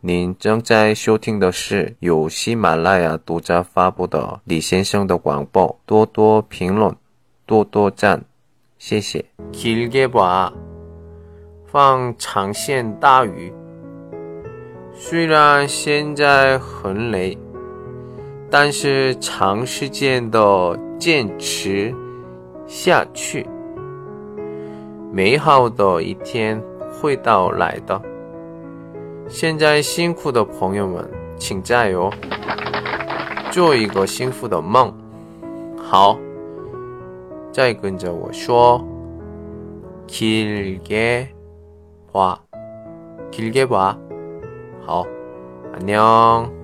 您正在收听的是由喜马拉雅独家发布的李先生的广播。多多评论，多多赞，谢谢。길게봐放长线大鱼。虽然现在很累，但是长时间的坚持下去，美好的一天会到来的。 现在辛苦的朋友们，请加油，做一个幸福的梦。好，再跟着我说，길게 봐， 길게 봐。 好，안녕。